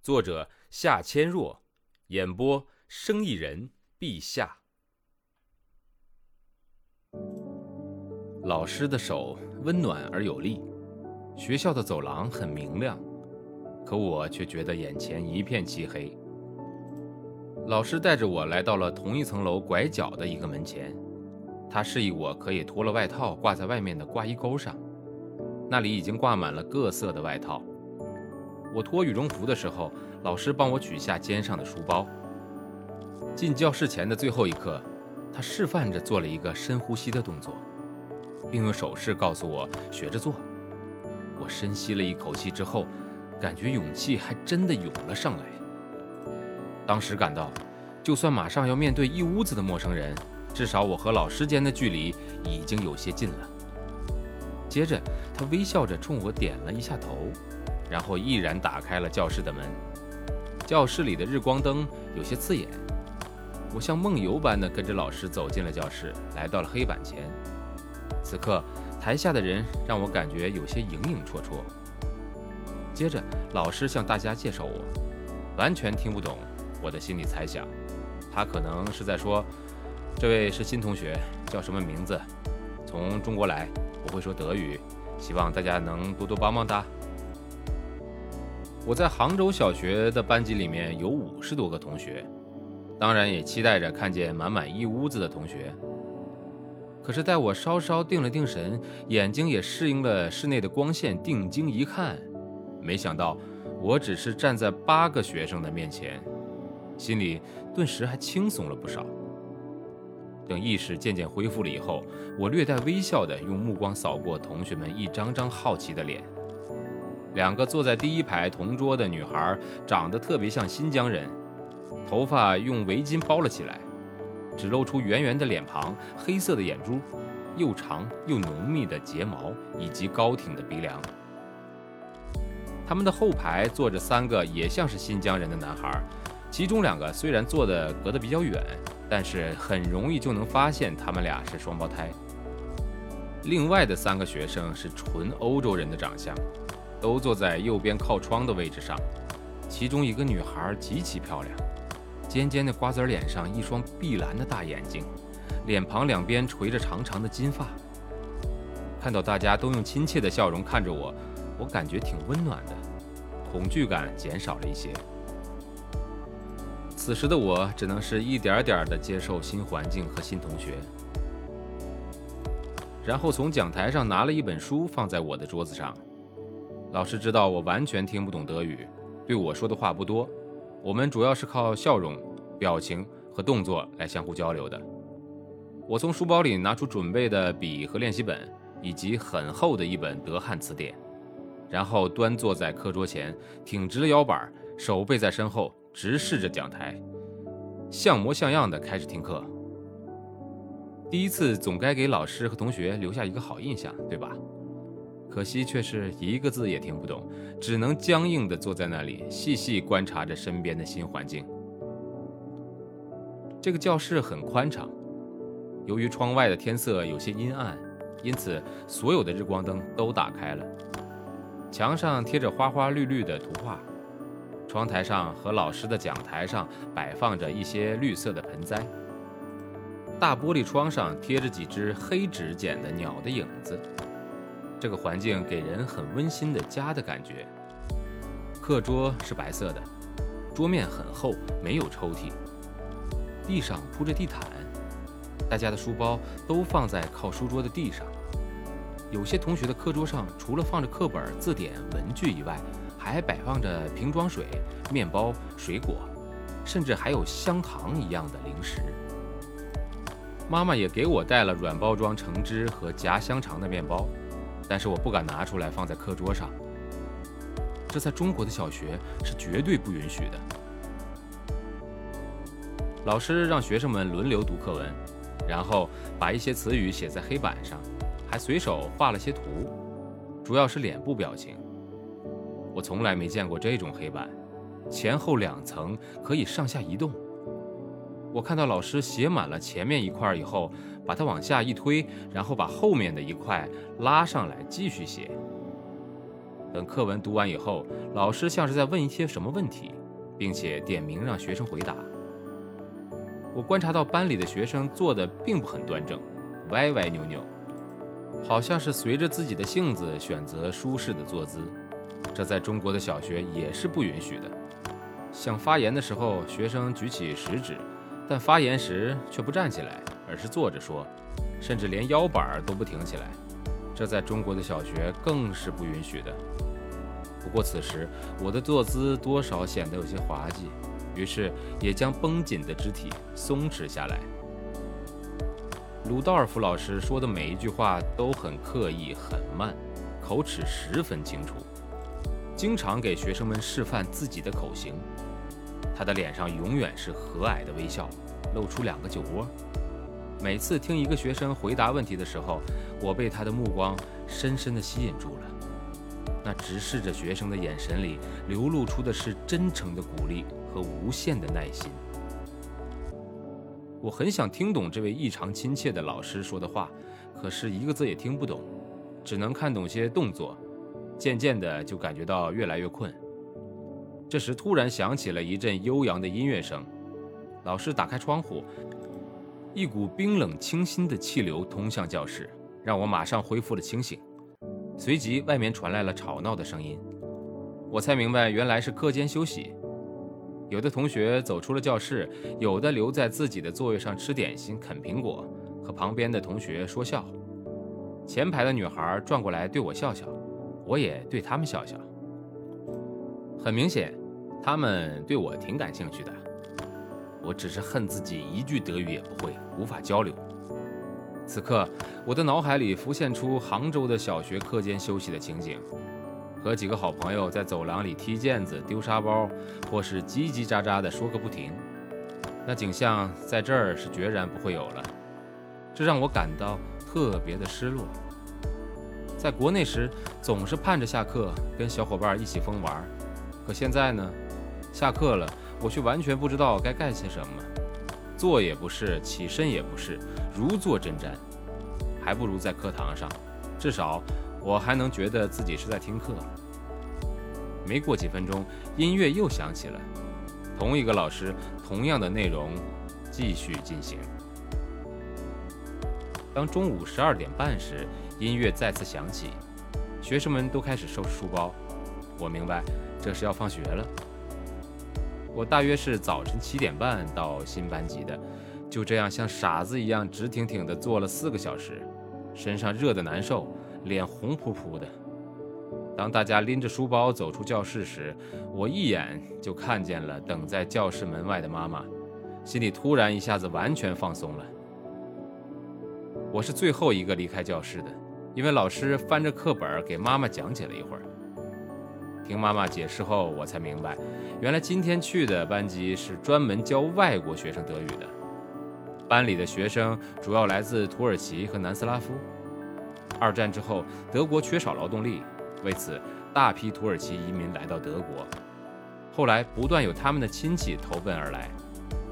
作者夏千若，演播生意人陛下。老师的手温暖而有力，学校的走廊很明亮，可我却觉得眼前一片漆黑。老师带着我来到了同一层楼拐角的一个门前，他示意我可以脱了外套挂在外面的挂衣钩上，那里已经挂满了各色的外套。我脱羽绒服的时候，老师帮我取下肩上的书包。进教室前的最后一刻，他示范着做了一个深呼吸的动作，并用手势告诉我学着做。我深吸了一口气之后，感觉勇气还真的涌了上来。当时感到，就算马上要面对一屋子的陌生人，至少我和老师间的距离已经有些近了。接着，他微笑着冲我点了一下头。然后毅然打开了教室的门。教室里的日光灯有些刺眼。我像梦游般的跟着老师走进了教室，来到了黑板前。此刻，台下的人让我感觉有些影影绰绰。接着，老师向大家介绍我，完全听不懂我的心里猜想。他可能是在说：“这位是新同学，叫什么名字？从中国来，不会说德语，希望大家能多多帮帮他。”我在杭州小学的班级里面有五十多个同学，当然也期待着看见满满一屋子的同学。可是待我稍稍定了定神，眼睛也适应了室内的光线，定睛一看，没想到我只是站在八个学生的面前，心里顿时还轻松了不少。等意识渐渐恢复了以后，我略带微笑的用目光扫过同学们一张张好奇的脸。两个坐在第一排同桌的女孩长得特别像新疆人，头发用围巾包了起来，只露出圆圆的脸庞、黑色的眼珠、又长又浓密的睫毛以及高挺的鼻梁。他们的后排坐着三个也像是新疆人的男孩，其中两个虽然坐的隔得比较远，但是很容易就能发现他们俩是双胞胎。另外的三个学生是纯欧洲人的长相。都坐在右边靠窗的位置上，其中一个女孩极其漂亮，尖尖的瓜子脸上一双碧蓝的大眼睛，脸庞两边垂着长长的金发。看到大家都用亲切的笑容看着我，我感觉挺温暖的，恐惧感减少了一些。此时的我只能是一点点的接受新环境和新同学，然后从讲台上拿了一本书放在我的桌子上。老师知道我完全听不懂德语，对我说的话不多。我们主要是靠笑容、表情和动作来相互交流的。我从书包里拿出准备的笔和练习本，以及很厚的一本德汉词典，然后端坐在课桌前，挺直了腰板，手背在身后，直视着讲台，像模像样的开始听课。第一次总该给老师和同学留下一个好印象，对吧？可惜却是一个字也听不懂，只能僵硬地坐在那里，细细观察着身边的新环境。这个教室很宽敞，由于窗外的天色有些阴暗，因此所有的日光灯都打开了。墙上贴着花花绿绿的图画，窗台上和老师的讲台上摆放着一些绿色的盆栽。大玻璃窗上贴着几只黑纸剪的鸟的影子。这个环境给人很温馨的家的感觉。课桌是白色的，桌面很厚，没有抽屉。地上铺着地毯，大家的书包都放在靠书桌的地上。有些同学的课桌上除了放着课本、字典、文具以外，还摆放着瓶装水、面包、水果，甚至还有香糖一样的零食。妈妈也给我带了软包装橙汁和夹香肠的面包。但是我不敢拿出来放在课桌上。这在中国的小学是绝对不允许的。老师让学生们轮流读课文，然后把一些词语写在黑板上，还随手画了些图，主要是脸部表情。我从来没见过这种黑板，前后两层可以上下移动。我看到老师写满了前面一块以后，把它往下一推，然后把后面的一块拉上来继续写。等课文读完以后，老师像是在问一些什么问题，并且点名让学生回答。我观察到班里的学生坐的并不很端正，歪歪扭扭，好像是随着自己的性子选择舒适的坐姿。这在中国的小学也是不允许的。想发言的时候，学生举起食指，但发言时却不站起来，而是坐着说，甚至连腰板都不挺起来。这在中国的小学更是不允许的。不过此时我的坐姿多少显得有些滑稽。于是也将绷紧的肢体松弛下来。鲁道尔夫老师说的每一句话都很刻意、很慢，口齿十分清楚，经常给学生们示范自己的口型。他的脸上永远是和蔼的微笑，露出两个酒窝。每次听一个学生回答问题的时候，我被他的目光深深的吸引住了。那直视着学生的眼神里流露出的是真诚的鼓励。和无限的耐心，我很想听懂这位异常亲切的老师说的话，可是一个字也听不懂，只能看懂些动作，渐渐的就感觉到越来越困。这时突然响起了一阵悠扬的音乐声，老师打开窗户，一股冰冷清新的气流通向教室，让我马上恢复了清醒。随即外面传来了吵闹的声音，我才明白原来是课间休息。有的同学走出了教室，有的留在自己的座位上吃点心、啃苹果，和旁边的同学说笑。前排的女孩转过来对我笑笑，我也对他们笑笑。很明显，他们对我挺感兴趣的。我只是恨自己一句德语也不会，无法交流。此刻，我的脑海里浮现出杭州的小学课间休息的情景。和几个好朋友在走廊里踢毽子、丢沙包，或是叽叽喳喳地说个不停，那景象在这儿是决然不会有了。这让我感到特别的失落。在国内时，总是盼着下课跟小伙伴一起疯玩，可现在呢，下课了，我却完全不知道该干些什么，坐也不是，起身也不是，如坐针毡，还不如在课堂上，至少。我还能觉得自己是在听课。没过几分钟，音乐又响起了，同一个老师，同样的内容，继续进行。当中午十二点半时，音乐再次响起，学生们都开始收拾书包。我明白，这是要放学了。我大约是早晨七点半到新班级的，就这样像傻子一样直挺挺地坐了四个小时，身上热得难受。脸红扑扑的。当大家拎着书包走出教室时，我一眼就看见了等在教室门外的妈妈，心里突然一下子完全放松了。我是最后一个离开教室的，因为老师翻着课本给妈妈讲解了一会儿。听妈妈解释后，我才明白，原来今天去的班级是专门教外国学生德语的，班里的学生主要来自土耳其和南斯拉夫。二战之后，德国缺少劳动力，为此大批土耳其移民来到德国。后来不断有他们的亲戚投奔而来，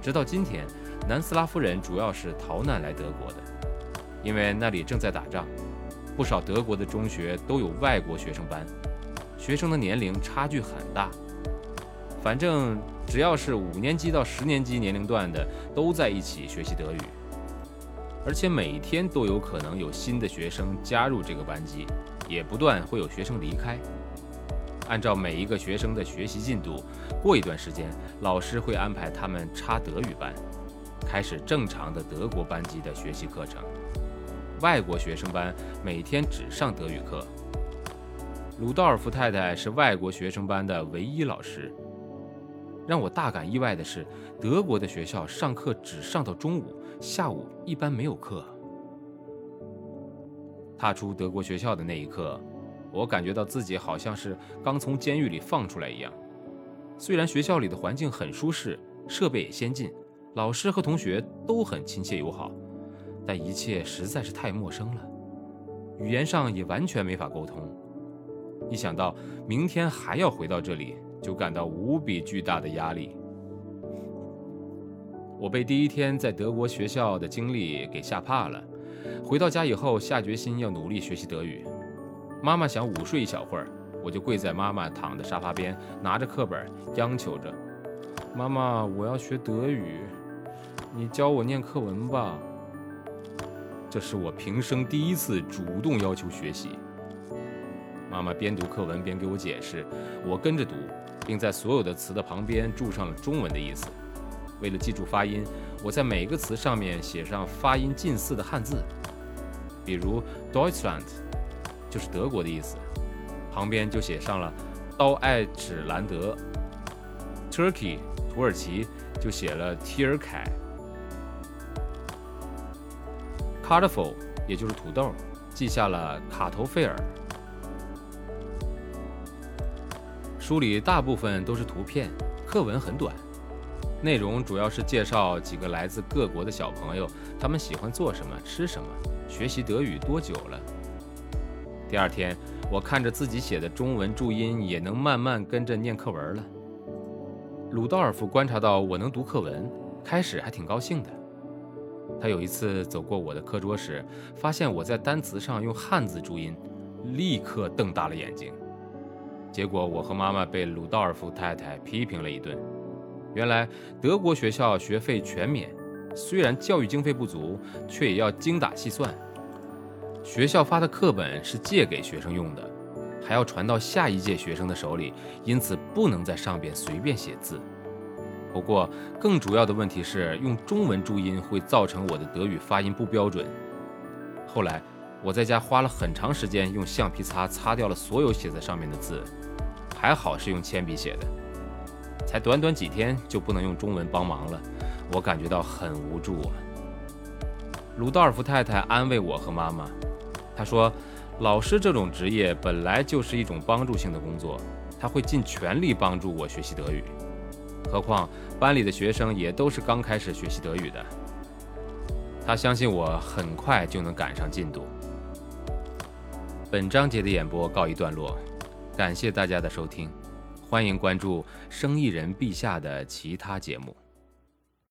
直到今天，南斯拉夫人主要是逃难来德国的，因为那里正在打仗。不少德国的中学都有外国学生班，学生的年龄差距很大。反正只要是五年级到十年级年龄段的，都在一起学习德语。而且每天都有可能有新的学生加入这个班级，也不断会有学生离开。按照每一个学生的学习进度，过一段时间，老师会安排他们插德语班，开始正常的德国班级的学习课程。外国学生班每天只上德语课。鲁道尔夫太太是外国学生班的唯一老师。让我大感意外的是，德国的学校上课只上到中午。下午一般没有课。踏出德国学校的那一刻，我感觉到自己好像是刚从监狱里放出来一样。虽然学校里的环境很舒适，设备也先进，老师和同学都很亲切友好，但一切实在是太陌生了，语言上也完全没法沟通。一想到明天还要回到这里，就感到无比巨大的压力。我被第一天在德国学校的经历给吓怕了。回到家以后，下决心要努力学习德语。妈妈想午睡一小会儿，我就跪在妈妈躺的沙发边，拿着课本央求着：“妈妈，我要学德语，你教我念课文吧。”这是我平生第一次主动要求学习。妈妈边读课文边给我解释，我跟着读，并在所有的词的旁边注上了中文的意思。为了记住发音，我在每个词上面写上发音近似的汉字，比如 Deutschland 就是德国的意思，旁边就写上了刀爱指兰德；Turkey 土耳其就写了 t i r k a y c a r t o f l 也就是土豆，记下了卡头费尔。书里大部分都是图片，课文很短。内容主要是介绍几个来自各国的小朋友，他们喜欢做什么、吃什么，学习德语多久了。第二天，我看着自己写的中文注音，也能慢慢跟着念课文了。鲁道尔夫观察到我能读课文，开始还挺高兴的。他有一次走过我的课桌时，发现我在单词上用汉字注音，立刻瞪大了眼睛。结果我和妈妈被鲁道尔夫太太批评了一顿。原来德国学校学费全免，虽然教育经费不足，却也要精打细算。学校发的课本是借给学生用的，还要传到下一届学生的手里，因此不能在上边随便写字。不过，更主要的问题是用中文注音会造成我的德语发音不标准。后来我在家花了很长时间用橡皮擦擦掉了所有写在上面的字，还好是用铅笔写的。才短短几天就不能用中文帮忙了，我感觉到很无助啊。鲁道尔夫太太安慰我和妈妈，她说：“老师这种职业本来就是一种帮助性的工作，他会尽全力帮助我学习德语。何况班里的学生也都是刚开始学习德语的。他相信我很快就能赶上进度。”本章节的演播告一段落，感谢大家的收听。欢迎关注生意人陛下的其他节目。